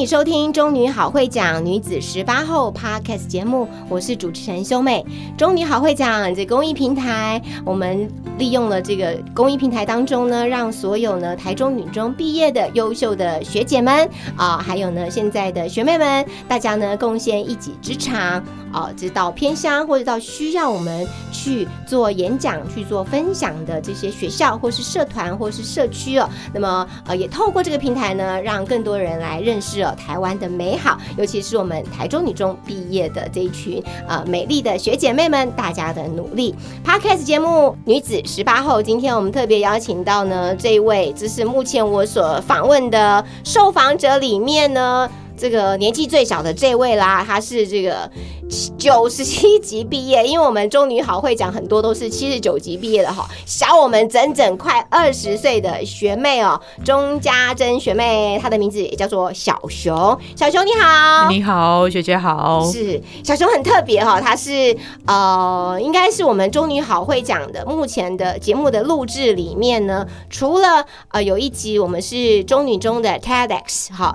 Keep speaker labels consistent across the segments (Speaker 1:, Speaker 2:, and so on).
Speaker 1: 你收听《中女好会讲女子十八后》Podcast 节目，我是主持人修妹。中女好会讲这公益平台，我们利用了这个公益平台当中呢，让所有呢台中女中毕业的优秀的学姐们啊，还有呢现在的学妹们，大家呢贡献一己之长啊，直到偏乡或者到需要我们去做演讲、去做分享的这些学校或是社团或是社区哦。那么呃，也透过这个平台呢，让更多人来认识哦台湾的美好，尤其是我们台中女中毕业的这一群呃美丽的学姐妹们，大家的努力。Podcast 节目《女子十八后》，今天我们特别邀请到呢这一位，这是目前我所访问的受访者里面呢。这个年纪最小的这位啦，他是这个九十七级毕业，因为我们中女好会讲很多都是七十九级毕业的哈，小我们整整快二十岁的学妹哦，钟家珍学妹，她的名字也叫做小熊，小熊你好，
Speaker 2: 你好，学姐好，
Speaker 1: 是小熊很特别哈，她是呃，应该是我们中女好会讲的目前的节目的录制里面呢，除了呃有一集我们是中女中的 TEDx 哈。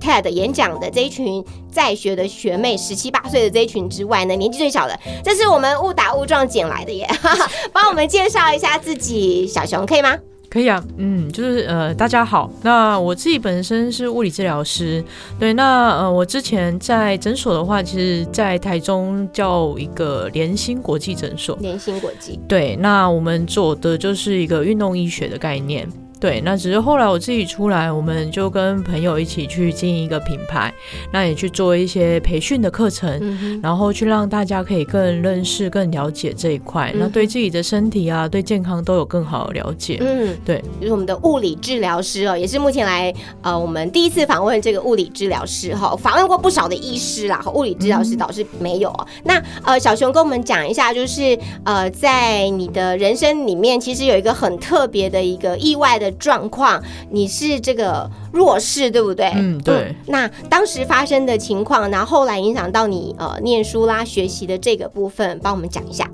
Speaker 1: TED 演讲的这一群在学的学妹，十七八岁的这一群之外呢，年纪最小的，这是我们误打误撞捡来的耶！帮我们介绍一下自己，小熊可以吗？
Speaker 2: 可以啊，嗯，就是呃，大家好，那我自己本身是物理治疗师，对，那呃，我之前在诊所的话，其实在台中叫一个联心国际诊所，
Speaker 1: 联心国际，
Speaker 2: 对，那我们做的就是一个运动医学的概念。对，那只是后来我自己出来，我们就跟朋友一起去经营一个品牌，那也去做一些培训的课程，然后去让大家可以更认识、更了解这一块，那对自己的身体啊、对健康都有更好的了解。嗯，对，
Speaker 1: 就是我们的物理治疗师哦，也是目前来呃我们第一次访问这个物理治疗师哈，访问过不少的医师啦，和物理治疗师倒是没有哦。那呃小熊跟我们讲一下，就是呃在你的人生里面，其实有一个很特别的一个意外的。状况，你是这个弱势，对不对？
Speaker 2: 嗯，对。
Speaker 1: 那当时发生的情况，然后后来影响到你呃念书啦、学习的这个部分，帮我们讲一下。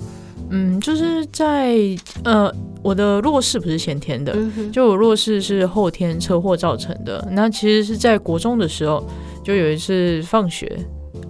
Speaker 2: 嗯，就是在呃，我的弱势不是先天的，就我弱势是后天车祸造成的。那其实是在国中的时候，就有一次放学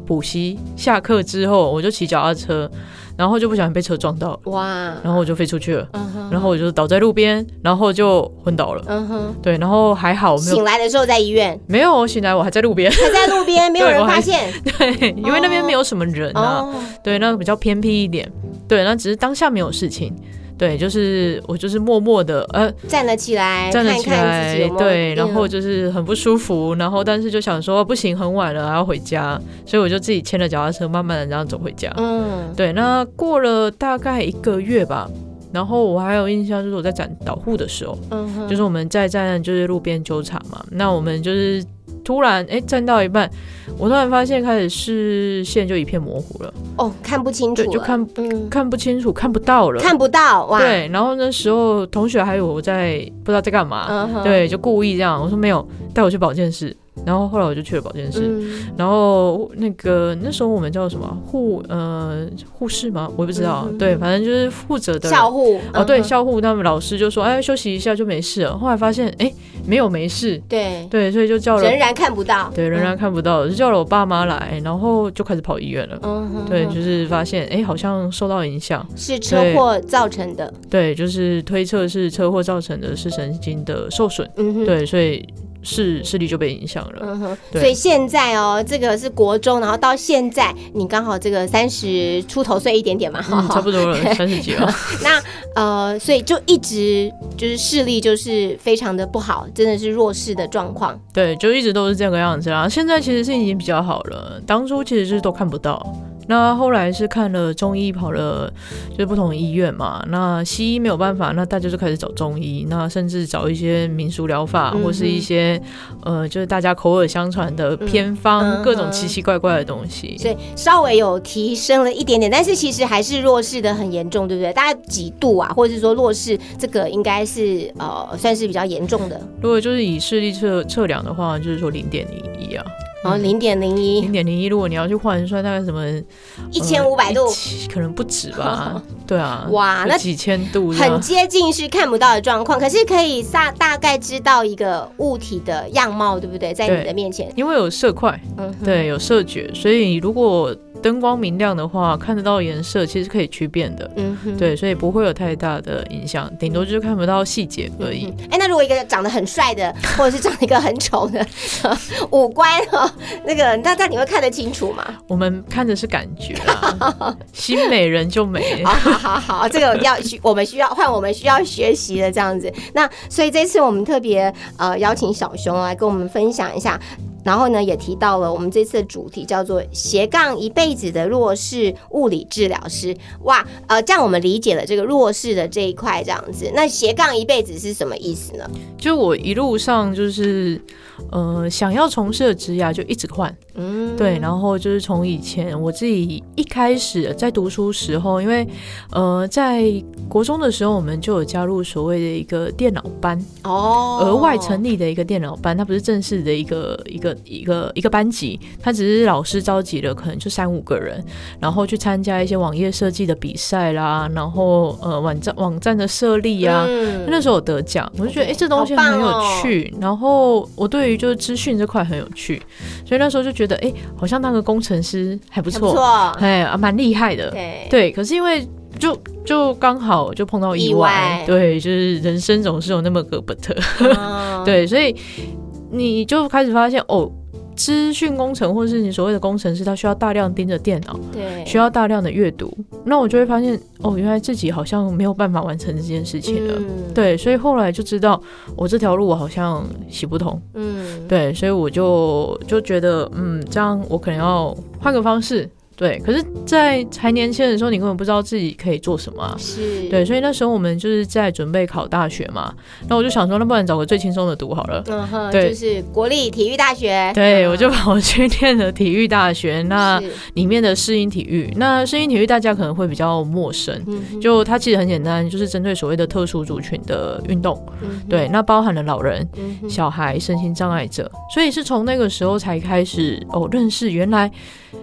Speaker 2: 补习下课之后，我就骑脚踏车。然后就不小心被车撞到，哇！然后我就飞出去了，然后我就倒在路边，然后就昏倒了。嗯哼，对，然后还好，
Speaker 1: 醒来的时候在医院，
Speaker 2: 没有，我醒来我还在路边，
Speaker 1: 还在路边，没有人发现。
Speaker 2: 对，因为那边没有什么人啊，对，那比较偏僻一点，对，那只是当下没有事情。对，就是我就是默默的呃
Speaker 1: 站了起来，
Speaker 2: 站了起来，对，然后
Speaker 1: 就
Speaker 2: 是很不舒服，然后但是就想说不行，很晚了，还要回家，所以我就自己牵着脚踏车，慢慢的这样走回家。嗯，对，那过了大概一个月吧，然后我还有印象，就是我在展导护的时候，嗯，就是我们在站就是路边纠察嘛，那我们就是。突然，哎，站到一半，我突然发现开始视线就一片模糊了。哦，
Speaker 1: 看不清楚，
Speaker 2: 就看看不清楚，看不到了，
Speaker 1: 看不到哇。
Speaker 2: 对，然后那时候同学还有我在不知道在干嘛，对，就故意这样，我说没有，带我去保健室。然后后来我就去了保健室，然后那个那时候我们叫什么护呃护士吗？我也不知道，对，反正就是负责的
Speaker 1: 校护
Speaker 2: 哦，对，校护他们老师就说，哎，休息一下就没事了。后来发现，哎，没有没事，
Speaker 1: 对。
Speaker 2: 对，所以就叫了，
Speaker 1: 仍然看不到，
Speaker 2: 对，仍然看不到，就叫了我爸妈来，然后就开始跑医院了。嗯，对，就是发现，哎，好像受到影响，
Speaker 1: 是车祸造成的，
Speaker 2: 对，就是推测是车祸造成的，是神经的受损。嗯对，所以。视视力就被影响了，嗯哼，
Speaker 1: 所以现在哦，这个是国中，然后到现在你刚好这个三十出头岁一点点嘛，
Speaker 2: 差不多了，三十几了。
Speaker 1: 那呃，所以就一直就是视力就是非常的不好，真的是弱势的状况。
Speaker 2: 对，就一直都是这个样子啊。现在其实是已经比较好了，当初其实是都看不到。那后来是看了中医，跑了就是不同的医院嘛。那西医没有办法，那大家就开始找中医，那甚至找一些民俗疗法，或是一些呃，就是大家口耳相传的偏方，各种奇奇怪怪的东西。
Speaker 1: 所以稍微有提升了一点点，但是其实还是弱势的很严重，对不对？大家几度啊？或者是说弱势这个应该是呃算是比较严重的。
Speaker 2: 如果就是以视力测测量的话，就是说零点零一啊。
Speaker 1: 然后零点零一，
Speaker 2: 零点零一，如果你要去换算，大概什么
Speaker 1: 一千五百度，
Speaker 2: 可能不止吧？对啊，
Speaker 1: 哇，那
Speaker 2: 几千度，
Speaker 1: 很接近是看不到的状况，可是可以大大概知道一个物体的样貌，对不对？在你的面前，
Speaker 2: 因为有色块，嗯，对，有色觉，所以如果。灯光明亮的话，看得到颜色，其实可以区辨的。嗯，对，所以不会有太大的影响，顶多就是看不到细节而已。
Speaker 1: 哎，那如果一个长得很帅的，或者是长得一个很丑的，五官哈，那个那那你会看得清楚吗？
Speaker 2: 我们看的是感觉啊，新美人就美。
Speaker 1: 好好好，这个要需我们需要换我们需要学习的这样子。那所以这次我们特别呃邀请小熊来跟我们分享一下。然后呢，也提到了我们这次的主题叫做斜杠一辈子的弱势物理治疗师。哇，呃，这样我们理解了这个弱势的这一块，这样子。那斜杠一辈子是什么意思呢？
Speaker 2: 就我一路上就是，呃，想要从事的职涯就一直换。嗯，对，然后就是从以前我自己一开始在读书时候，因为呃，在国中的时候，我们就有加入所谓的一个电脑班哦，额外成立的一个电脑班，它不是正式的一个一个一个一个班级，它只是老师召集了可能就三五个人，然后去参加一些网页设计的比赛啦，然后呃网站网站的设立啊，那时候有得奖，我就觉得哎这东西很有趣，然后我对于就是资讯这块很有趣，所以那时候就觉得。哎，好像那个工程师还不错，哎啊，蛮厉害的。对对，可是因为就就刚好就碰到意外，对，就是人生总是有那么个不特，对，所以你就开始发现哦。资讯工程，或者是你所谓的工程师，他需要大量盯着电脑，
Speaker 1: 对，
Speaker 2: 需要大量的阅读。那我就会发现，哦，原来自己好像没有办法完成这件事情了。对，所以后来就知道，我这条路我好像行不通。嗯，对，所以我就就觉得，嗯，这样我可能要换个方式。对，可是，在还年轻的时候，你根本不知道自己可以做什么。
Speaker 1: 是，
Speaker 2: 对，所以那时候我们就是在准备考大学嘛。那我就想说，那不然找个最轻松的读好了。嗯
Speaker 1: 哼，对，就是国立体育大学。
Speaker 2: 对，我就跑去念了体育大学。那里面的适应体育，那适应体育大家可能会比较陌生。就它其实很简单，就是针对所谓的特殊族群的运动。对，那包含了老人、小孩、身心障碍者。所以是从那个时候才开始哦，认识原来。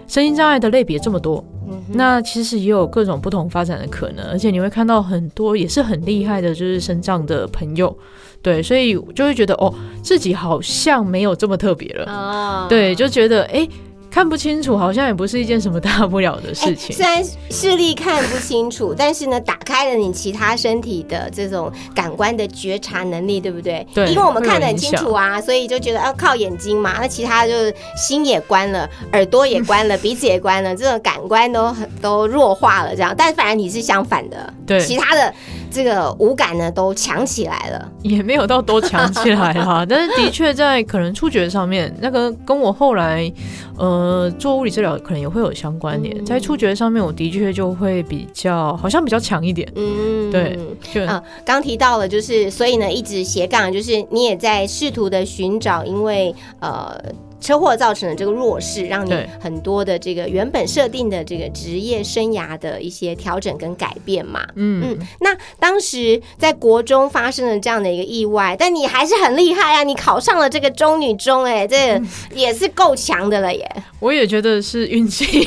Speaker 2: 身心障碍的类别这么多，那其实也有各种不同发展的可能，而且你会看到很多也是很厉害的，就是生长的朋友，对，所以就会觉得哦，自己好像没有这么特别了，对，就觉得哎。看不清楚，好像也不是一件什么大不了的事情。
Speaker 1: 虽然视力看不清楚，但是呢，打开了你其他身体的这种感官的觉察能力，对不对？
Speaker 2: 对，
Speaker 1: 因为我们看得很清楚啊，所以就觉得要靠眼睛嘛。那其他就是心也关了，耳朵也关了，鼻子也关了，这种感官都很都弱化了。这样，但反而你是相反的，
Speaker 2: 对，
Speaker 1: 其他的。这个五感呢都强起来了，
Speaker 2: 也没有到都强起来哈，但是的确在可能触觉上面，那个跟我后来呃做物理治疗可能也会有相关联，在触觉上面，我的确就会比较好像比较强一点，嗯，对，就啊，
Speaker 1: 刚提到了，就是所以呢，一直斜杠，就是你也在试图的寻找，因为呃。车祸造成的这个弱势，让你很多的这个原本设定的这个职业生涯的一些调整跟改变嘛。嗯嗯，那当时在国中发生了这样的一个意外，但你还是很厉害啊！你考上了这个中女中，哎，这也是够强的了耶。
Speaker 2: 我也觉得是运气，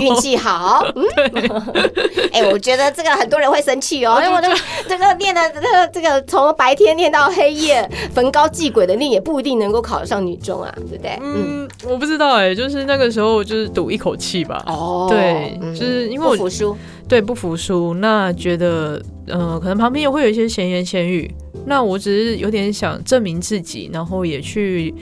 Speaker 1: 运气好。哎，我觉得这个很多人会生气哦，因为我这个这个念的这个这个从白天念到黑夜，逢高继鬼的念，也不一定能够考上女中啊。对不对？嗯，
Speaker 2: 我不知道哎，就是那个时候就是赌一口气吧。哦，对，就是因为我
Speaker 1: 不服输，
Speaker 2: 对，不服输。那觉得，呃，可能旁边也会有一些闲言闲语。那我只是有点想证明自己，然后也去。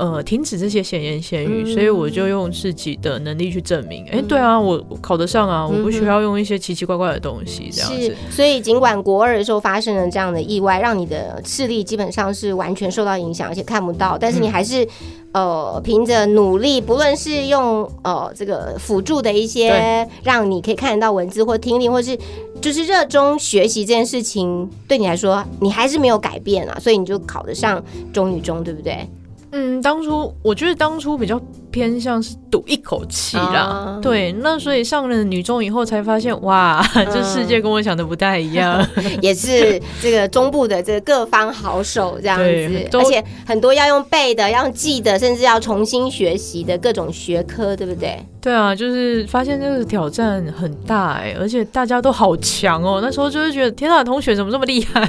Speaker 2: 呃停止这些闲言闲语，所以我就用自己的能力去证明，哎，对啊，我考得上啊，我不需要用一些奇奇怪怪的东西这样子。
Speaker 1: 所以尽管国二的时候发生了这样的意外，让你的视力基本上是完全受到影响，而且看不到，但是你还是。呃，凭着努力，不论是用呃这个辅助的一些，让你可以看得到文字或听力，或是就是热衷学习这件事情，对你来说，你还是没有改变啊，所以你就考得上中女中，对不对？
Speaker 2: 嗯，当初我觉得当初比较偏向是赌一口气啦，对，那所以上了女中以后才发现，哇，这世界跟我想的不太一样，
Speaker 1: 也是这个中部的这个各方好手这样子，而且很多要用背的，要记的，甚至要重新学习的各种学科，对不对？
Speaker 2: 对啊，就是发现这个挑战很大哎，而且大家都好强哦，那时候就是觉得天哪，同学怎么这么厉害？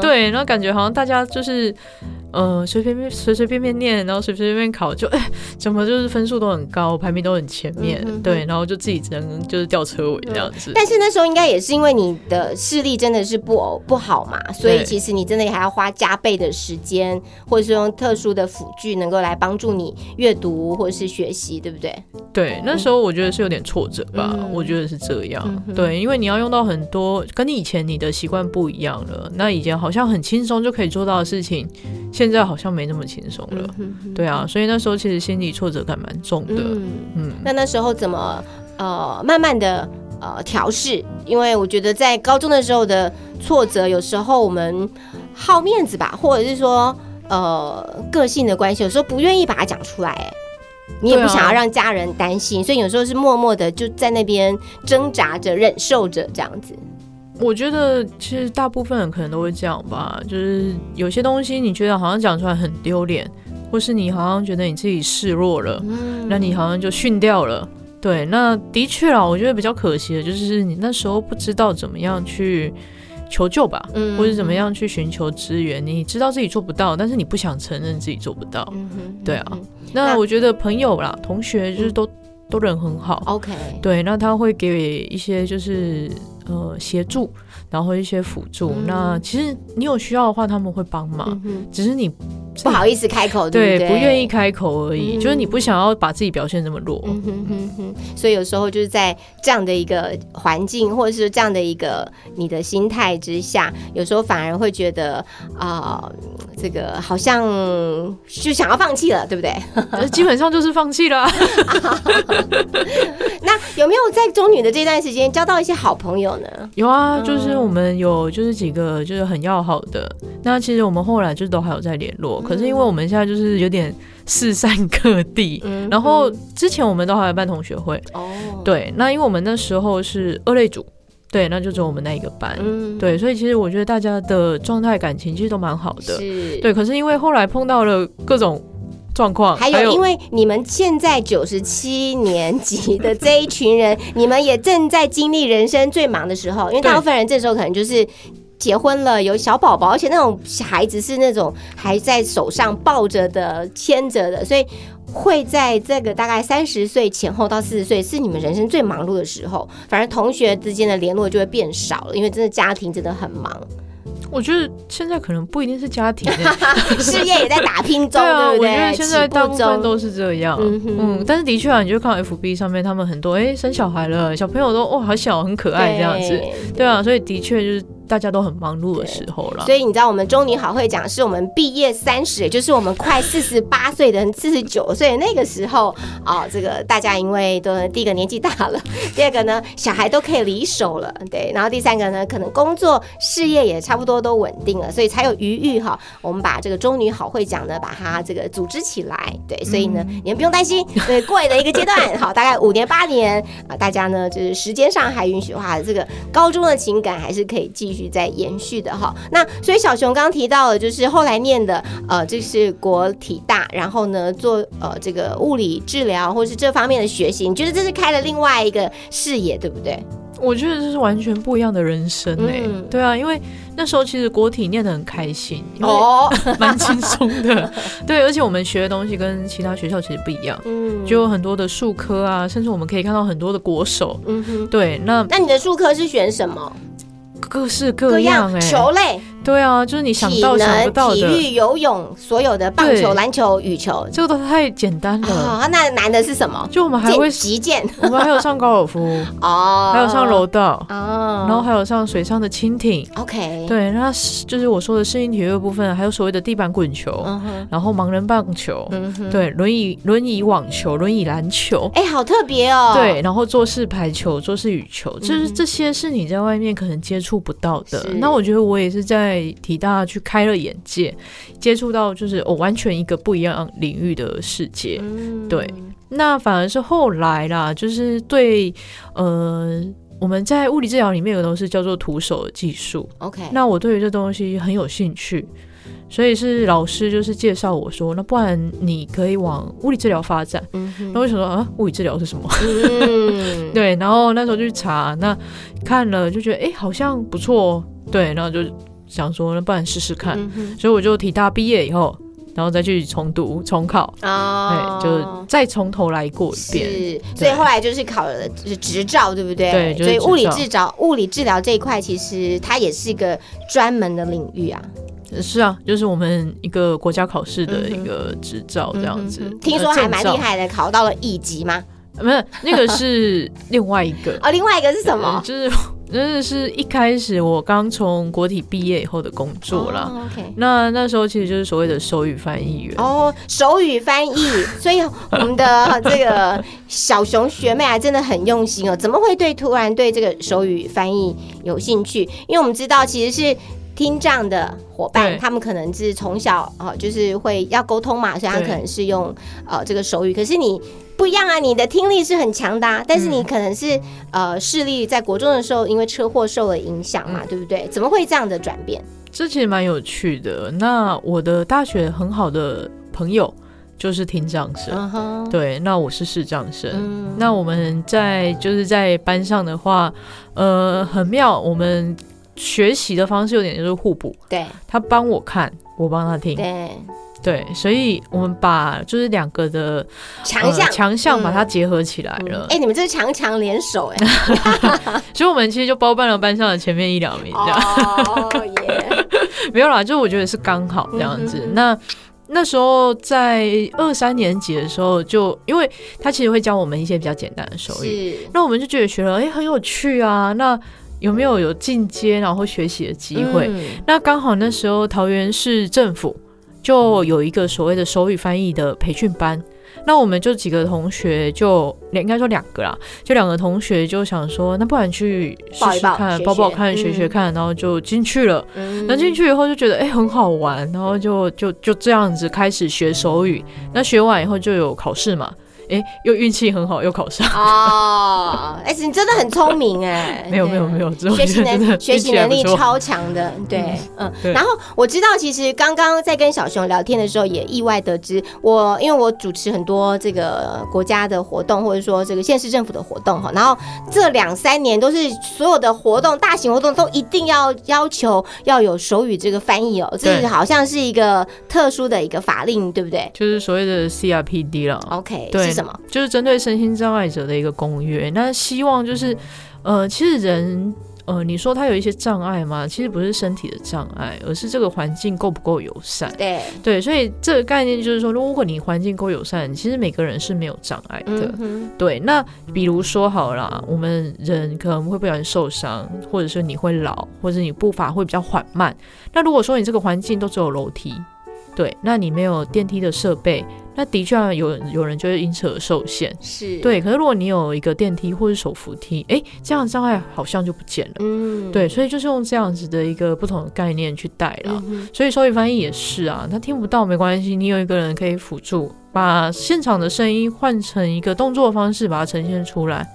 Speaker 2: 对，然后感觉好像大家就是。呃，随随便随随便便念，然后随随便便考，就哎，怎么就是分数都很高，排名都很前面，对，然后就自己只能就是吊车尾这样子。
Speaker 1: 但是那时候应该也是因为你的视力真的是不不好嘛，所以其实你真的还要花加倍的时间，或者是用特殊的辅具能够来帮助你阅读或者是学习，对不对？
Speaker 2: 对，那时候我觉得是有点挫折吧，我觉得是这样。对，因为你要用到很多跟你以前你的习惯不一样了，那以前好像很轻松就可以做到的事情。现在好像没那么轻松了，对啊，所以那时候其实心理挫折感蛮重的。
Speaker 1: 嗯，那那时候怎么呃慢慢的呃调试？因为我觉得在高中的时候的挫折，有时候我们好面子吧，或者是说呃个性的关系，有时候不愿意把它讲出来，你也不想要让家人担心，所以有时候是默默的就在那边挣扎着、忍受着这样子。
Speaker 2: 我觉得其实大部分人可能都会这样吧，就是有些东西你觉得好像讲出来很丢脸，或是你好像觉得你自己示弱了，那你好像就训掉了。对，那的确啊，我觉得比较可惜的就是你那时候不知道怎么样去求救吧，或者怎么样去寻求支援。你知道自己做不到，但是你不想承认自己做不到。对啊，那我觉得朋友啦、同学就是都都人很好。
Speaker 1: OK，
Speaker 2: 对，那他会给一些就是。呃，协助，然后一些辅助。那其实你有需要的话，他们会帮忙，只是你
Speaker 1: 不好意思开口，对，
Speaker 2: 不愿意开口而已。就是你不想要把自己表现这么弱，
Speaker 1: 所以有时候就是在这样的一个环境，或者是这样的一个你的心态之下，有时候反而会觉得啊，这个好像就想要放弃了，对不对？
Speaker 2: 基本上就是放弃了。
Speaker 1: 那有没有在中女的这段时间交到一些好朋友呢？
Speaker 2: 有啊，就是我们有就是几个就是很要好的，那其实我们后来就都还有在联络，可是因为我们现在就是有点四散各地，然后之前我们都还有办同学会。哦，对，那因为我们那时候是二类组，对，那就只有我们那一个班，嗯。对，所以其实我觉得大家的状态感情其实都蛮好的，对，可是因为后来碰到了各种。状况
Speaker 1: 还有，因为你们现在九十七年级的这一群人，你们也正在经历人生最忙的时候。因为大部分人这时候可能就是结婚了，有小宝宝，而且那种孩子是那种还在手上抱着的、牵着的，所以会在这个大概三十岁前后到四十岁，是你们人生最忙碌的时候。反而同学之间的联络就会变少了，因为真的家庭真的很忙。
Speaker 2: 我觉得现在可能不一定是家庭，
Speaker 1: 事业也在打拼中，对
Speaker 2: 啊，
Speaker 1: 我
Speaker 2: 觉得现在大部分都是这样。嗯，但是的确啊，你就看 FB 上面，他们很多哎生小孩了，小朋友都哇好小，很可爱这样子，对啊，所以的确就是。大家都很忙碌的时候了，
Speaker 1: 所以你知道我们中女好会讲，是我们毕业三十，也就是我们快四十八岁的四十九岁那个时候啊，这个大家因为都第一个年纪大了，第二个呢小孩都可以离手了，对，然后第三个呢可能工作事业也差不多都稳定了，所以才有余裕哈，我们把这个中女好会讲呢把它这个组织起来，对，所以呢你们不用担心，对，过的一个阶段，好，大概五年八年啊，大家呢就是时间上还允许的话，这个高中的情感还是可以继续。续在延续的哈，那所以小熊刚刚提到了，就是后来念的呃，这是国体大，然后呢做呃这个物理治疗或是这方面的学习，你觉得这是开了另外一个视野，对不对？
Speaker 2: 我觉得这是完全不一样的人生哎，对啊，因为那时候其实国体念得很开心哦，蛮轻松的，对，而且我们学的东西跟其他学校其实不一样，嗯，就有很多的术科啊，甚至我们可以看到很多的国手，嗯哼，对，那
Speaker 1: 那你的术科是选什么？
Speaker 2: 各式各样哎，
Speaker 1: 球类
Speaker 2: 对啊，就是你想到想不到的，
Speaker 1: 体育、游泳，所有的棒球、篮球、羽球，
Speaker 2: 这个都太简单了。
Speaker 1: 啊，那难的是什么？
Speaker 2: 就我们还会
Speaker 1: 击剑，
Speaker 2: 我们还有上高尔夫 哦，还有上柔道哦，然后还有上水上的蜻蜓。
Speaker 1: OK，
Speaker 2: 对，那就是我说的适应体育部分，还有所谓的地板滚球，然后盲人棒球，对，轮椅轮椅网球、轮椅篮球，
Speaker 1: 哎，好特别哦。
Speaker 2: 对，然后坐式排球、坐式羽球，就是这些是你在外面可能接触不到的。那我觉得我也是在体大去开了眼界，接触到就是我完全一个不一样领域的世界。对，那反而是后来啦，就是对呃。我们在物理治疗里面有东西叫做徒手技术。
Speaker 1: OK，
Speaker 2: 那我对于这东西很有兴趣，所以是老师就是介绍我说，那不然你可以往物理治疗发展。嗯那我想说啊，物理治疗是什么？嗯，对。然后那时候就去查，那看了就觉得哎，好像不错。哦对，然后就想说，那不然试试看。所以我就体大毕业以后。然后再去重读重考啊，对，就再从头来过一遍。
Speaker 1: 是，所以后来就是考了就是执照，对不对？
Speaker 2: 对，
Speaker 1: 所以物理治疗物理治疗这一块，其实它也是一个专门的领域啊。
Speaker 2: 是啊，就是我们一个国家考试的一个执照这样子。
Speaker 1: 听说还蛮厉害的，考到了乙级吗？
Speaker 2: 不是，那个是另外一个。
Speaker 1: 哦，另外一个是什么？
Speaker 2: 就是。真的是一开始我刚从国体毕业以后的工作啦。
Speaker 1: OK，
Speaker 2: 那那时候其实就是所谓的手语翻译员
Speaker 1: 哦，手语翻译。所以我们的这个小熊学妹还真的很用心哦，怎么会对突然对这个手语翻译有兴趣？因为我们知道其实是听障的伙伴，他们可能是从小啊就是会要沟通嘛，所以他可能是用呃这个手语。可是你。不一样啊，你的听力是很强的，但是你可能是呃视力在国中的时候因为车祸受了影响嘛，对不对？怎么会这样的转变？
Speaker 2: 这其实蛮有趣的。那我的大学很好的朋友就是听障生，对，那我是视障生。那我们在就是在班上的话，呃，很妙，我们学习的方式有点就是互补，
Speaker 1: 对
Speaker 2: 他帮我看，我帮他听，
Speaker 1: 对。
Speaker 2: 对，所以我们把就是两个的
Speaker 1: 强项
Speaker 2: 强项把它结合起来了。
Speaker 1: 哎，你们这是强强联手哎！
Speaker 2: 所以我们其实就包办了班上的前面一两名这样。哦 耶！没有啦，就我觉得是刚好这样子。那那时候在二三年级的时候，就因为他其实会教我们一些比较简单的手语，那我们就觉得学了哎很有趣啊。那有没有有进阶然后学习的机会？那刚好那时候桃园市政府。就有一个所谓的手语翻译的培训班，那我们就几个同学，就应该说两个啦，就两个同学就想说，那不然去试试看，报报看，学学看，然后就进去了。那进去以后就觉得哎很好玩，然后就就就这样子开始学手语。那学完以后就有考试嘛。哎，又运气很好，又考上
Speaker 1: 哦！哎，你真的很聪明哎！
Speaker 2: 没有没有没有，
Speaker 1: 学习 能学习能力超强的，对，嗯。然后我知道，其实刚刚在跟小熊聊天的时候，也意外得知，我因为我主持很多这个国家的活动，或者说这个县市政府的活动哈。然后这两三年都是所有的活动，大型活动都一定要要求要有手语这个翻译哦，这好像是一个特殊的一个法令，对不对？
Speaker 2: 就是所谓的 CRPD 了。
Speaker 1: OK，对。什么？
Speaker 2: 就是针对身心障碍者的一个公约。那希望就是，呃，其实人，呃，你说他有一些障碍吗？其实不是身体的障碍，而是这个环境够不够友善。
Speaker 1: 对
Speaker 2: 对，所以这个概念就是说，如果你环境够友善，其实每个人是没有障碍的。对。那比如说好了，我们人可能会不小心受伤，或者是你会老，或者你步伐会比较缓慢。那如果说你这个环境都只有楼梯，对，那你没有电梯的设备。那的确有有人就会因此而受限，
Speaker 1: 是
Speaker 2: 对。可是如果你有一个电梯或者手扶梯，哎，这样障碍好像就不见了。嗯，对，所以就是用这样子的一个不同的概念去带了。所以手语翻译也是啊，他听不到没关系，你有一个人可以辅助，把现场的声音换成一个动作方式，把它呈现出来。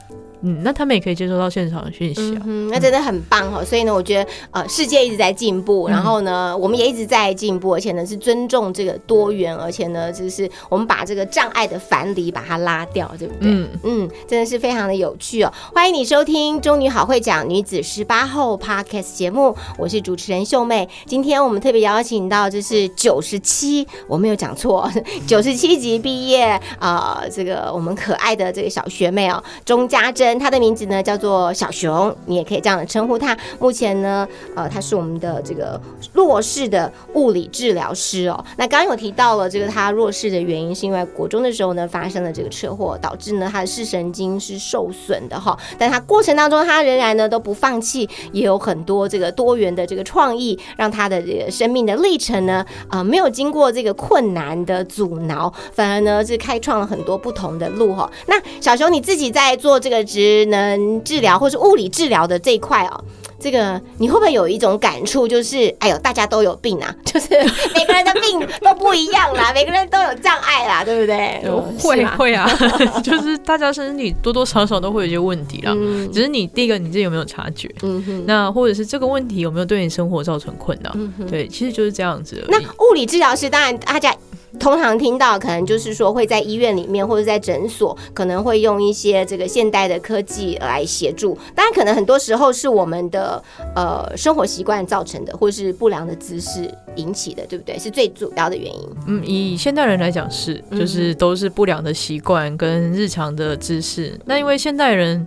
Speaker 2: 嗯，那他们也可以接收到现场的讯息啊，嗯
Speaker 1: 那真的很棒哈。所以呢，我觉得呃，世界一直在进步，然后呢，我们也一直在进步，而且呢是尊重这个多元，而且呢就是我们把这个障碍的樊篱把它拉掉，对不对？嗯嗯，真的是非常的有趣哦。欢迎你收听《中女好会讲女子十八后》Podcast 节目，我是主持人秀妹。今天我们特别邀请到就是九十七，我没有讲错，九十七级毕业啊，这个我们可爱的这个小学妹哦，钟家珍。它，的名字呢叫做小熊，你也可以这样称呼它。目前呢，呃，它是我们的这个弱势的物理治疗师哦。那刚刚有提到了这个他弱势的原因，是因为国中的时候呢发生了这个车祸，导致呢他的视神经是受损的哈。但他过程当中，他仍然呢都不放弃，也有很多这个多元的这个创意，让他的这个生命的历程呢，啊，没有经过这个困难的阻挠，反而呢是开创了很多不同的路哈。那小熊你自己在做这个职能治疗或是物理治疗的这一块哦。这个你会不会有一种感触，就是哎呦，大家都有病啊，就是每个人的病都不一样啦，每个人都有障碍啦，对不对？
Speaker 2: 会会啊，就是大家身体多多少少都会有一些问题啦，只是你第一个你自己有没有察觉，嗯哼，那或者是这个问题有没有对你生活造成困扰？对，其实就是这样子。
Speaker 1: 那物理治疗师当然大家。通常听到可能就是说会在医院里面或者在诊所，可能会用一些这个现代的科技来协助。当然，可能很多时候是我们的呃生活习惯造成的，或是不良的姿势引起的，对不对？是最主要的原因。
Speaker 2: 嗯，以现代人来讲是，就是都是不良的习惯跟日常的姿势。那因为现代人，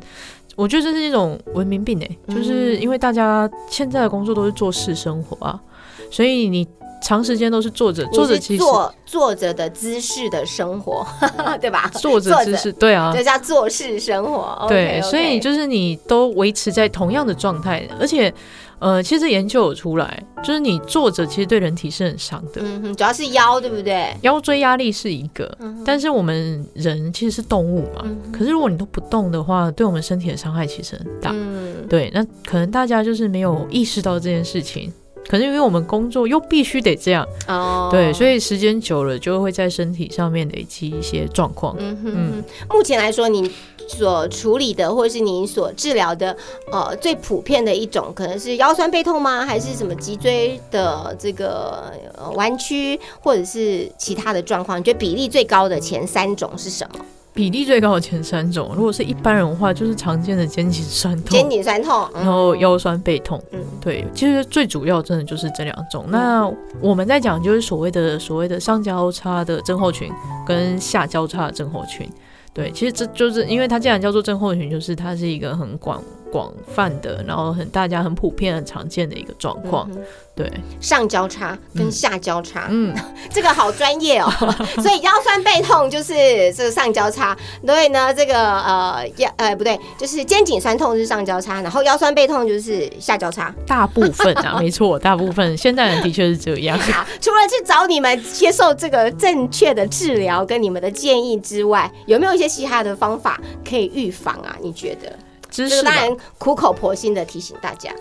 Speaker 2: 我觉得这是一种文明病哎，就是因为大家现在的工作都是做事生活啊，所以你。长时间都是坐着，坐着其实
Speaker 1: 坐坐着的姿势的生活，对吧？
Speaker 2: 坐着姿势，对啊，
Speaker 1: 这叫做事生活。
Speaker 2: 对，所以就是你都维持在同样的状态，而且，呃，其实研究有出来，就是你坐着其实对人体是很伤的。
Speaker 1: 嗯哼，主要是腰，对不对？
Speaker 2: 腰椎压力是一个，但是我们人其实是动物嘛，可是如果你都不动的话，对我们身体的伤害其实很大。嗯，对，那可能大家就是没有意识到这件事情。可是因为我们工作又必须得这样，哦，对，所以时间久了就会在身体上面累积一些状况。嗯
Speaker 1: 哼，目前来说，你所处理的或是你所治疗的，呃，最普遍的一种可能是腰酸背痛吗？还是什么脊椎的这个弯曲，或者是其他的状况？你觉得比例最高的前三种是什么？
Speaker 2: 比例最高的前三种，如果是一般人的话，就是常见的肩颈酸痛、
Speaker 1: 肩颈酸痛，
Speaker 2: 然后腰酸背痛。嗯，对，其实最主要真的就是这两种。那我们在讲就是所谓的所谓的上交叉的症候群跟下交叉的症候群。对，其实这就是因为它既然叫做症候群，就是它是一个很广广泛的，然后很大家很普遍、很常见的一个状况。对，
Speaker 1: 上交叉跟下交叉，嗯，这个好专业哦。所以腰酸背痛就是这个上交叉，所以呢，这个呃腰呃不对，就是肩颈酸痛是上交叉，然后腰酸背痛就是下交叉。
Speaker 2: 大部分啊，没错，大部分现代人的确是这样。
Speaker 1: 除了去找你们接受这个正确的治疗跟你们的建议之外，有没有一些其他的方法可以预防啊？你觉得？
Speaker 2: 知识
Speaker 1: 当然苦口婆心的提醒大家。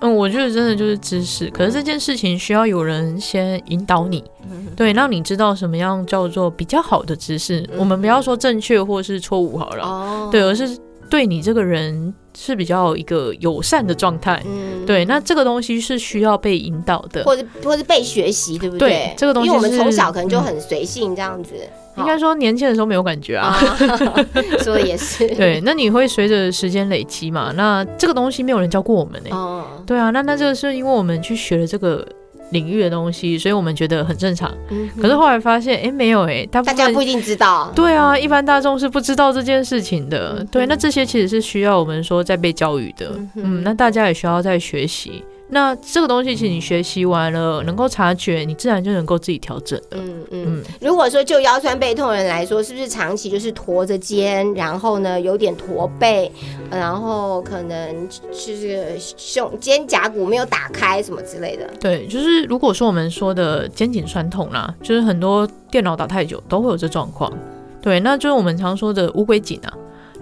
Speaker 2: 嗯，我觉得真的就是知识，可是这件事情需要有人先引导你，对，让你知道什么样叫做比较好的知识。我们不要说正确或是错误好了，哦对，而是对你这个人是比较一个友善的状态。对，那这个东西是需要被引导的，
Speaker 1: 或者或是被学习，对不对？
Speaker 2: 这个东西，
Speaker 1: 因为我们从小可能就很随性这样子。
Speaker 2: 应该说年轻的时候没有感觉啊，
Speaker 1: 说的也是。
Speaker 2: 对，那你会随着时间累积嘛？那这个东西没有人教过我们呢。哦。对啊，那那这个是因为我们去学了这个领域的东西，所以我们觉得很正常。嗯。可是后来发现，哎，没有哎，
Speaker 1: 大家不一定知道。
Speaker 2: 对啊，一般大众是不知道这件事情的。对，那这些其实是需要我们说在被教育的。嗯。那大家也需要在学习。那这个东西，其实你学习完了，能够察觉，你自然就能够自己调整的。嗯
Speaker 1: 嗯。如果说就腰酸背痛的人来说，是不是长期就是驼着肩，然后呢有点驼背，然后可能就是胸肩胛骨没有打开什么之类的？
Speaker 2: 对，就是如果说我们说的肩颈酸痛啦，就是很多电脑打太久都会有这状况。对，那就是我们常说的乌龟颈啊。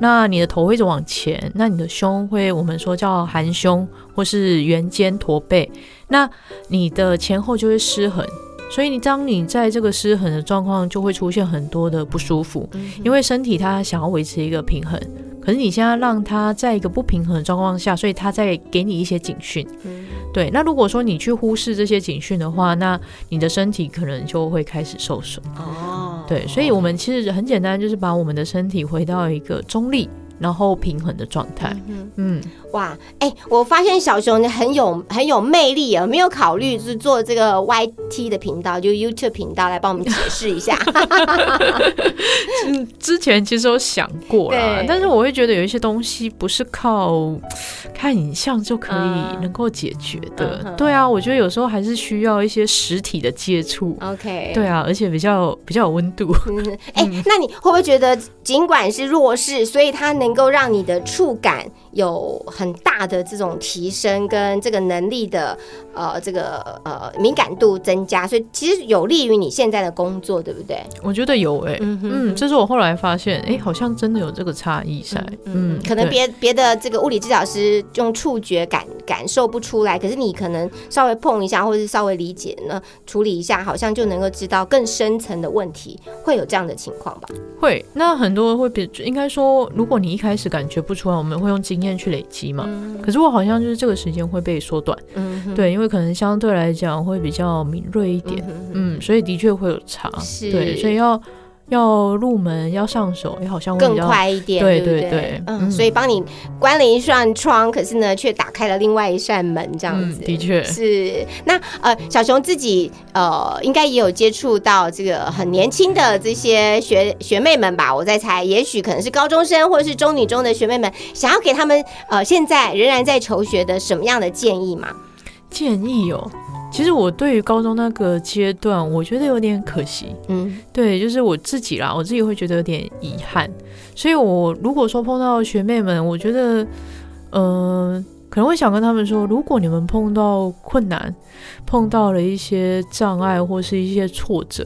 Speaker 2: 那你的头会一直往前，那你的胸会我们说叫含胸或是圆肩驼背，那你的前后就会失衡，所以你当你在这个失衡的状况，就会出现很多的不舒服，因为身体它想要维持一个平衡。可是你现在让他在一个不平衡的状况下，所以他在给你一些警讯。嗯，对。那如果说你去忽视这些警讯的话，那你的身体可能就会开始受损。哦，对。所以，我们其实很简单，就是把我们的身体回到一个中立，然后平衡的状态。嗯，
Speaker 1: 哇，哎，我发现小熊你很有很有魅力啊，没有考虑是做这个 YT 的频道，就 YouTube 频道来帮我们解释一下。
Speaker 2: 之前其实有想过啦，但是我会觉得有一些东西不是靠看影像就可以能够解决的。对啊，我觉得有时候还是需要一些实体的接触。
Speaker 1: OK，
Speaker 2: 对啊，而且比较比较有温度。
Speaker 1: 哎，那你会不会觉得，尽管是弱势，所以他能能够让你的触感有很大的这种提升，跟这个能力的呃这个呃敏感度增加，所以其实有利于你现在的工作，对不对？
Speaker 2: 我觉得有哎，嗯，这是我后来发现，哎，好像真的有这个差异在。嗯，
Speaker 1: 可能别别的这个物理治疗师用触觉感感受不出来，可是你可能稍微碰一下，或者是稍微理解呢，处理一下，好像就能够知道更深层的问题，会有这样的情况吧？
Speaker 2: 会，那很多会比应该说，如果你一开始感觉不出来，我们会用经验去累积嘛。可是我好像就是这个时间会被缩短，嗯，对，因为可能相对来讲会比较敏锐一点，嗯，所以的确会有差，对，所以要。要入门要上手也好像
Speaker 1: 更快一点，对对对，嗯，所以帮你关了一扇窗，可是呢却打开了另外一扇门，这样子，
Speaker 2: 的确
Speaker 1: 是。那呃，小熊自己呃，应该也有接触到这个很年轻的这些学学妹们吧？我在猜，也许可能是高中生或者是中女中的学妹们，想要给他们呃现在仍然在求学的什么样的建议吗？
Speaker 2: 建议哦。其实我对于高中那个阶段，我觉得有点可惜。嗯，对，就是我自己啦，我自己会觉得有点遗憾。所以，我如果说碰到学妹们，我觉得，呃，可能会想跟他们说，如果你们碰到困难，碰到了一些障碍或是一些挫折，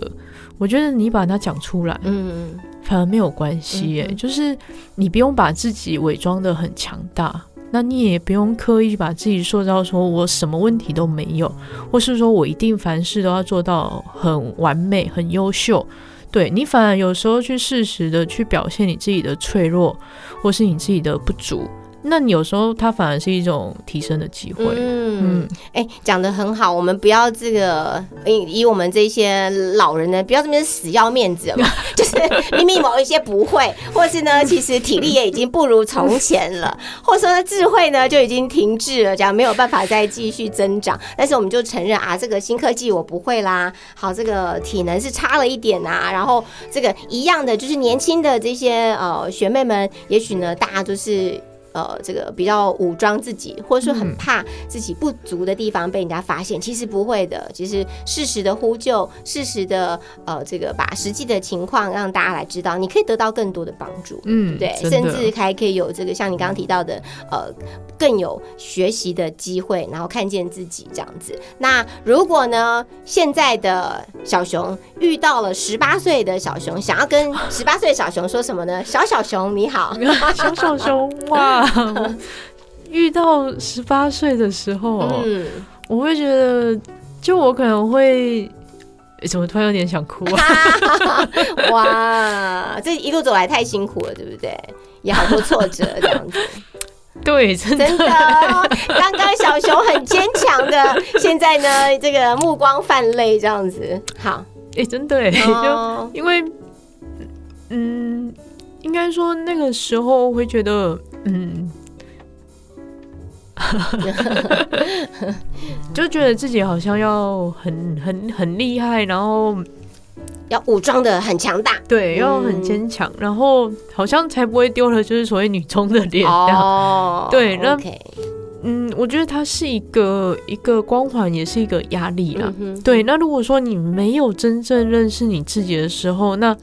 Speaker 2: 我觉得你把它讲出来，嗯，反而没有关系。耶，就是你不用把自己伪装的很强大。那你也不用刻意把自己塑造说我什么问题都没有，或是说我一定凡事都要做到很完美、很优秀。对你反而有时候去适时的去表现你自己的脆弱，或是你自己的不足。那有时候它反而是一种提升的机会。
Speaker 1: 嗯，哎，讲的很好，我们不要这个以以我们这些老人呢，不要这边死要面子嘛，就是明明某一些不会，或是呢，其实体力也已经不如从前了，或者说呢，智慧呢就已经停滞了，这样没有办法再继续增长。但是我们就承认啊，这个新科技我不会啦，好，这个体能是差了一点啊，然后这个一样的就是年轻的这些呃学妹们，也许呢，大家都是。呃，这个比较武装自己，或者说很怕自己不足的地方被人家发现，其实不会的。其实适时的呼救，适时的呃，这个把实际的情况让大家来知道，你可以得到更多的帮助，嗯，对，甚至还可以有这个像你刚刚提到的，呃，更有学习的机会，然后看见自己这样子。那如果呢，现在的小熊遇到了十八岁的小熊，想要跟十八岁小熊说什么呢？小小熊你好，
Speaker 2: 小小熊哇。遇到十八岁的时候，嗯，我会觉得，就我可能会，怎么突然有点想哭啊？
Speaker 1: 哇，这一路走来太辛苦了，对不对？也好多挫折，这样子。
Speaker 2: 对，真的。
Speaker 1: 刚刚小熊很坚强的，现在呢，这个目光泛泪，这样子。好，
Speaker 2: 哎，真的，就因为，嗯，应该说那个时候会觉得。嗯，就觉得自己好像要很很很厉害，然后
Speaker 1: 要武装的很强大，
Speaker 2: 对，要很坚强，然后好像才不会丢了就是所谓女中的脸哦。对，那嗯，我觉得它是一个一个光环，也是一个压力啦。对，那如果说你没有真正认识你自己的时候，那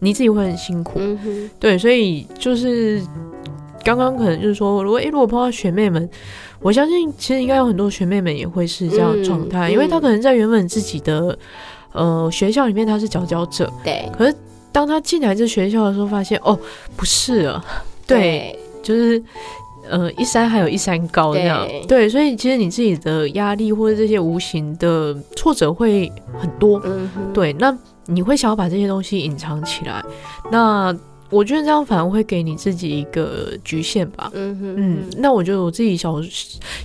Speaker 2: 你自己会很辛苦。对，所以就是。刚刚可能就是说，如果诶，如果碰到学妹们，我相信其实应该有很多学妹们也会是这样状态，因为她可能在原本自己的呃学校里面她是佼佼者，
Speaker 1: 对。
Speaker 2: 可是当她进来这学校的时候，发现哦，不是啊，对，就是呃一山还有一山高这样，对。所以其实你自己的压力或者这些无形的挫折会很多，对。那你会想要把这些东西隐藏起来，那。我觉得这样反而会给你自己一个局限吧。嗯哼，嗯，那我觉得我自己 小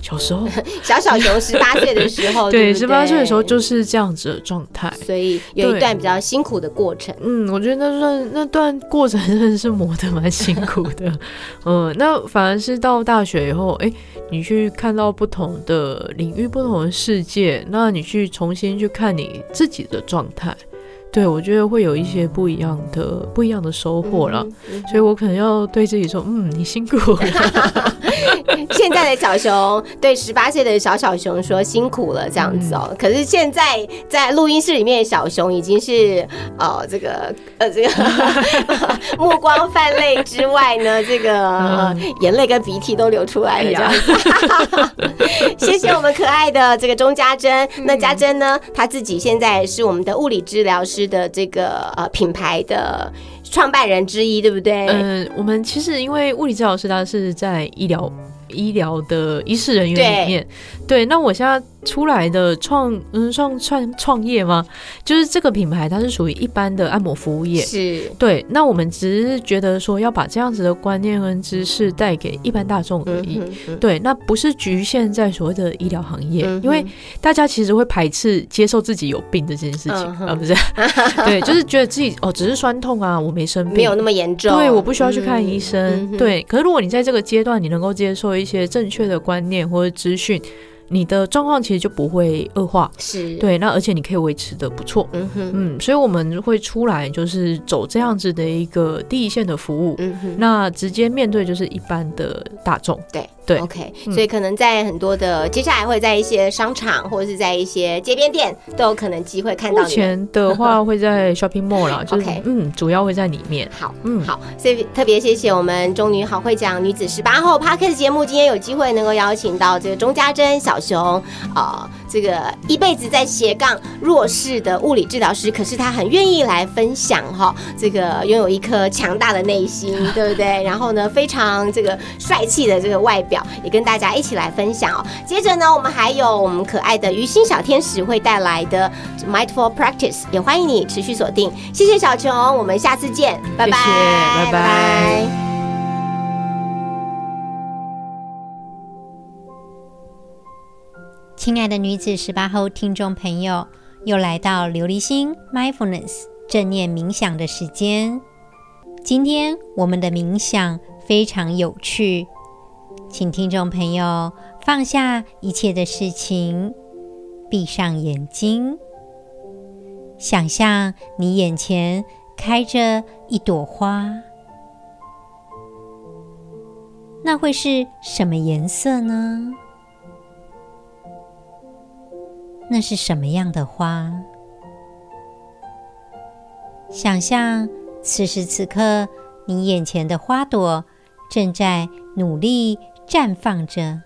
Speaker 2: 小时候，
Speaker 1: 小小熊十八岁的时候，
Speaker 2: 对，
Speaker 1: 十
Speaker 2: 八岁的时候就是这样子的状态，
Speaker 1: 所以有一段比较辛苦的过程。
Speaker 2: 嗯，我觉得那段那段过程真的是磨得蛮辛苦的。嗯，那反而是到大学以后，哎，你去看到不同的领域、不同的世界，那你去重新去看你自己的状态。对，我觉得会有一些不一样的、不一样的收获了，所以我可能要对自己说：“嗯，你辛苦了。”
Speaker 1: 现在的小熊对十八岁的小小熊说：“辛苦了。”这样子哦。可是现在在录音室里面小熊已经是哦，这个呃，这个 目光泛泪之外呢，这个眼泪跟鼻涕都流出来了。这样子，谢谢我们可爱的这个钟家珍。那家珍呢，她自己现在是我们的物理治疗师。的这个呃品牌的创办人之一，对不对？
Speaker 2: 嗯，我们其实因为物理治疗师，他是在医疗医疗的医事人员里面，对。那我现在。出来的创嗯创创创业吗？就是这个品牌，它是属于一般的按摩服务业，
Speaker 1: 是
Speaker 2: 对。那我们只是觉得说要把这样子的观念跟知识带给一般大众而已，对。那不是局限在所谓的医疗行业，因为大家其实会排斥接受自己有病这件事情啊，不是？对，就是觉得自己哦只是酸痛啊，我没生病，
Speaker 1: 没有那么严重，
Speaker 2: 对，我不需要去看医生，对。可是如果你在这个阶段，你能够接受一些正确的观念或者资讯。你的状况其实就不会恶化，
Speaker 1: 是。
Speaker 2: 对，那而且你可以维持的不错，嗯哼，嗯，所以我们会出来就是走这样子的一个第一线的服务，嗯哼，那直接面对就是一般的大众，
Speaker 1: 对。对，OK，所以可能在很多的接下来会在一些商场或者是在一些街边店都有可能机会看到。
Speaker 2: 目前的话会在 Shopping Mall 啦，OK，嗯，主要会在里面。
Speaker 1: 好，嗯，好，所以特别谢谢我们中女好会讲女子十八号 Parkes 节目，今天有机会能够邀请到这个钟家珍小熊啊。这个一辈子在斜杠弱势的物理治疗师，可是他很愿意来分享哈。这个拥有一颗强大的内心，对不对？然后呢，非常这个帅气的这个外表，也跟大家一起来分享哦。接着呢，我们还有我们可爱的鱼心小天使会带来的 Mindful Practice，也欢迎你持续锁定。谢谢小琼，我们下次见，拜拜，
Speaker 2: 拜拜。
Speaker 3: 亲爱的女子十八后听众朋友，又来到琉璃心 Mindfulness 正念冥想的时间。今天我们的冥想非常有趣，请听众朋友放下一切的事情，闭上眼睛，想象你眼前开着一朵花，那会是什么颜色呢？那是什么样的花？想象此时此刻，你眼前的花朵正在努力绽放着。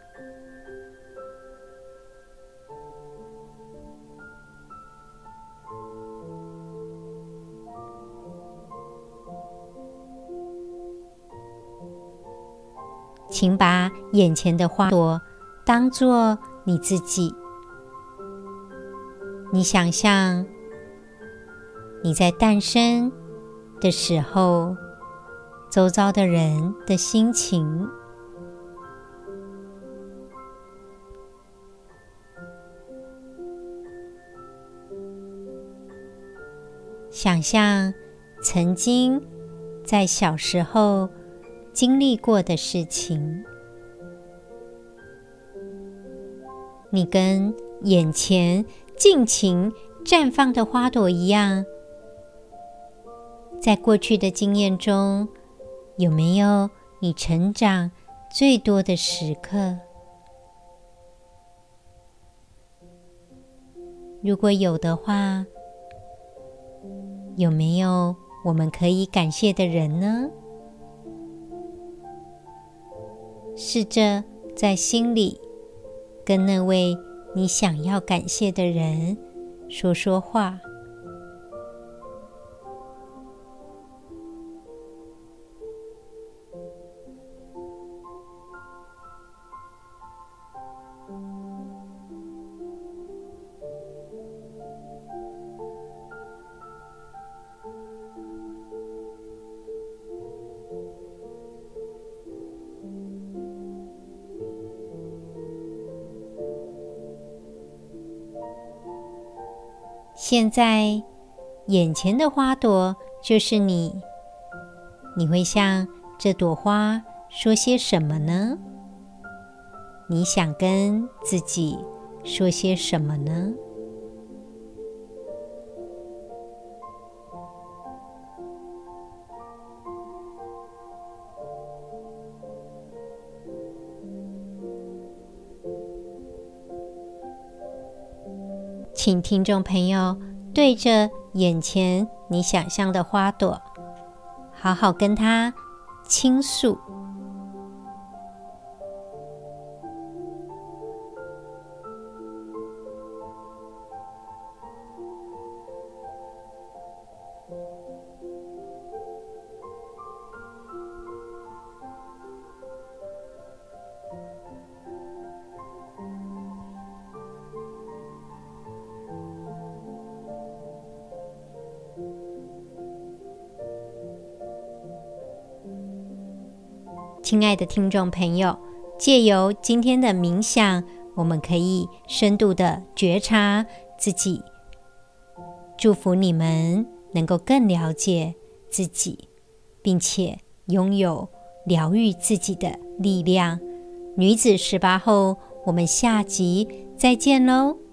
Speaker 3: 请把眼前的花朵当做你自己。你想象你在诞生的时候，周遭的人的心情；想象曾经在小时候经历过的事情。你跟眼前。尽情绽放的花朵一样，在过去的经验中，有没有你成长最多的时刻？如果有的话，有没有我们可以感谢的人呢？试着在心里跟那位。你想要感谢的人，说说话。现在，眼前的花朵就是你。你会向这朵花说些什么呢？你想跟自己说些什么呢？请听众朋友对着眼前你想象的花朵，好好跟他倾诉。亲爱的听众朋友，借由今天的冥想，我们可以深度的觉察自己。祝福你们能够更了解自己，并且拥有疗愈自己的力量。女子十八后，我们下集再见喽。